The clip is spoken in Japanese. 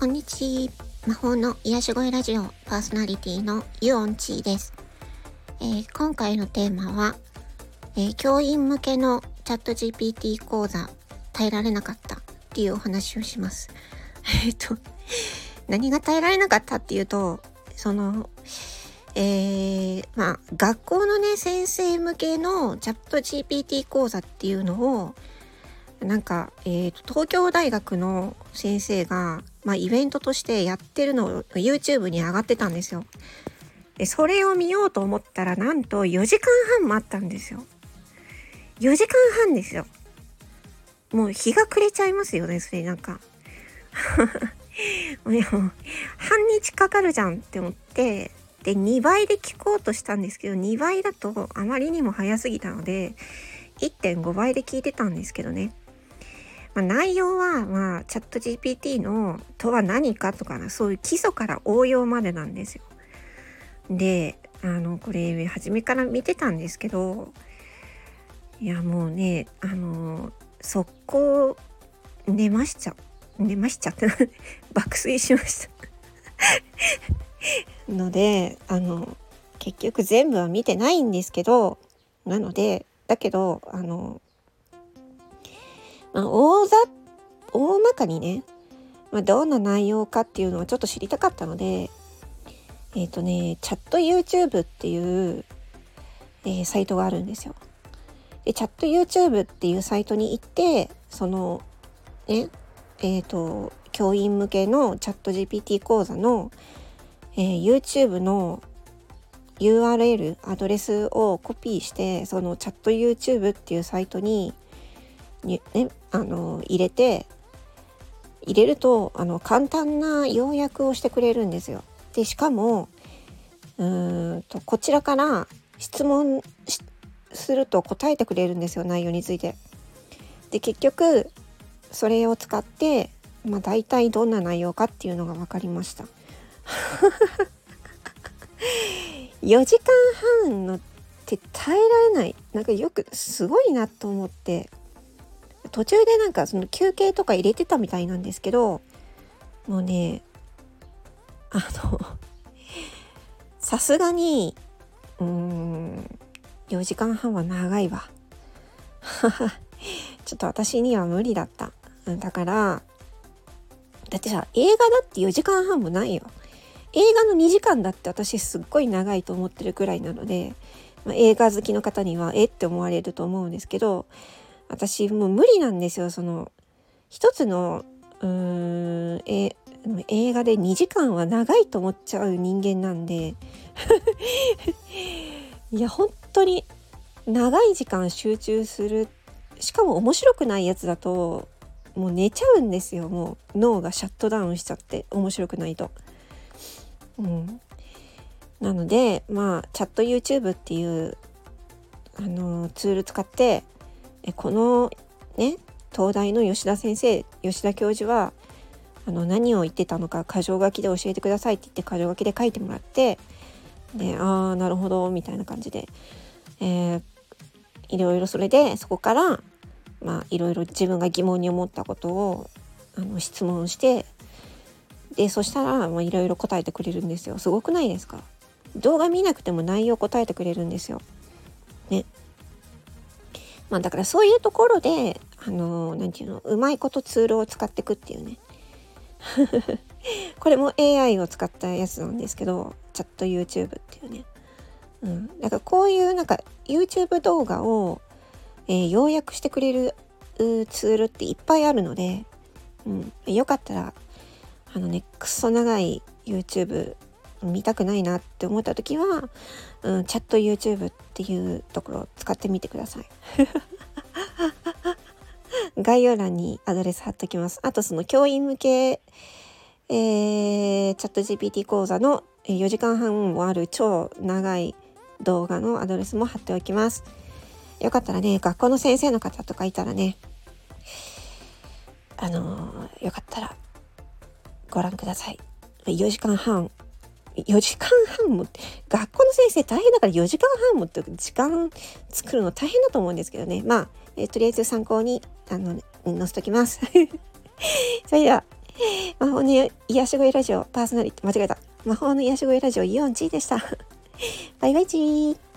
こんにちは。魔法の癒し声ラジオパーソナリティのユオンチーです。えー、今回のテーマは、えー、教員向けのチャット GPT 講座耐えられなかったっていうお話をします。えっと、何が耐えられなかったっていうと、その、えー、まあ、学校のね、先生向けのチャット GPT 講座っていうのを、なんか、えーと、東京大学の先生が、まあ、イベントとしてやってるのを YouTube に上がってたんですよ。でそれを見ようと思ったらなんと4時間半もあったんですよ。4時間半ですよ。もう日が暮れちゃいますよね、それなんか。半日かかるじゃんって思って、で、2倍で聞こうとしたんですけど、2倍だとあまりにも早すぎたので、1.5倍で聞いてたんですけどね。まあ、内容は、まあ、チャット GPT のとは何かとかな、そういう基礎から応用までなんですよ。で、あの、これ、初めから見てたんですけど、いや、もうね、あの、速攻、寝ましちゃ、寝ましちゃって、爆睡しました。ので、あの、結局全部は見てないんですけど、なので、だけど、あの、まあ、大ざ大まかにね、まあ、どんな内容かっていうのはちょっと知りたかったのでえっ、ー、とねチャット YouTube っていう、えー、サイトがあるんですよ。でチャット YouTube っていうサイトに行ってそのねえっ、ー、と教員向けのチャット GPT 講座の、え YouTube の URL アドレスをコピーしてそのチャット YouTube っていうサイトにねあの入れて入れるとあの簡単な要約をしてくれるんですよ。でしかもうーんとこちらから質問すると答えてくれるんですよ内容について。で結局それを使って、まあ、大体どんな内容かっていうのが分かりました。4時間半のって耐えられないなんかよくすごいなと思って途中でなんかその休憩とか入れてたみたいなんですけどもうねあのさすがにうーん4時間半は長いわ。ちょっと私には無理だった。だからだってさ映画だって4時間半もないよ。映画の2時間だって私すっごい長いと思ってるくらいなので、まあ、映画好きの方にはえって思われると思うんですけど私もう無理なんですよ。その一つのうーんえ映画で2時間は長いと思っちゃう人間なんで。いや本当に長い時間集中するしかも面白くないやつだともう寝ちゃうんですよ。もう脳がシャットダウンしちゃって面白くないと。うん、なのでまあチャット YouTube っていうあのツール使ってこのね東大の吉田先生吉田教授はあの何を言ってたのか箇条書きで教えてくださいって言って箇条書きで書いてもらってでああなるほどみたいな感じで、えー、いろいろそれでそこからまあいろいろ自分が疑問に思ったことをあの質問してでそしたらいろいろ答えてくれるんですよすごくないですか？動画見なくても内容答えてくれるんですよ。まあだからそういうところで、あの何て言うの、うまいことツールを使っていくっていうね。これも AI を使ったやつなんですけど、チャット YouTube っていうね。うん。だからこういうなんか YouTube 動画を、えー、要約してくれるツールっていっぱいあるので、うん。よかったら、あのね、くそ長い YouTube 見たくないなって思った時は、うん、チャット YouTube っていうところを使ってみてください。概要欄にアドレス貼っときます。あとその教員向け、えー、チャット GPT 講座の4時間半もある超長い動画のアドレスも貼っておきます。よかったらね、学校の先生の方とかいたらね、あのー、よかったらご覧ください。4時間半4時間半も学校の先生大変だから4時間半もって時間作るの大変だと思うんですけどね。まあ、え、とりあえず参考にあの載せときます。それでは、魔法の癒し声ラジオパーソナリティ間違えた。魔法の癒し声ラジオイオンチーでした。バイバイチー。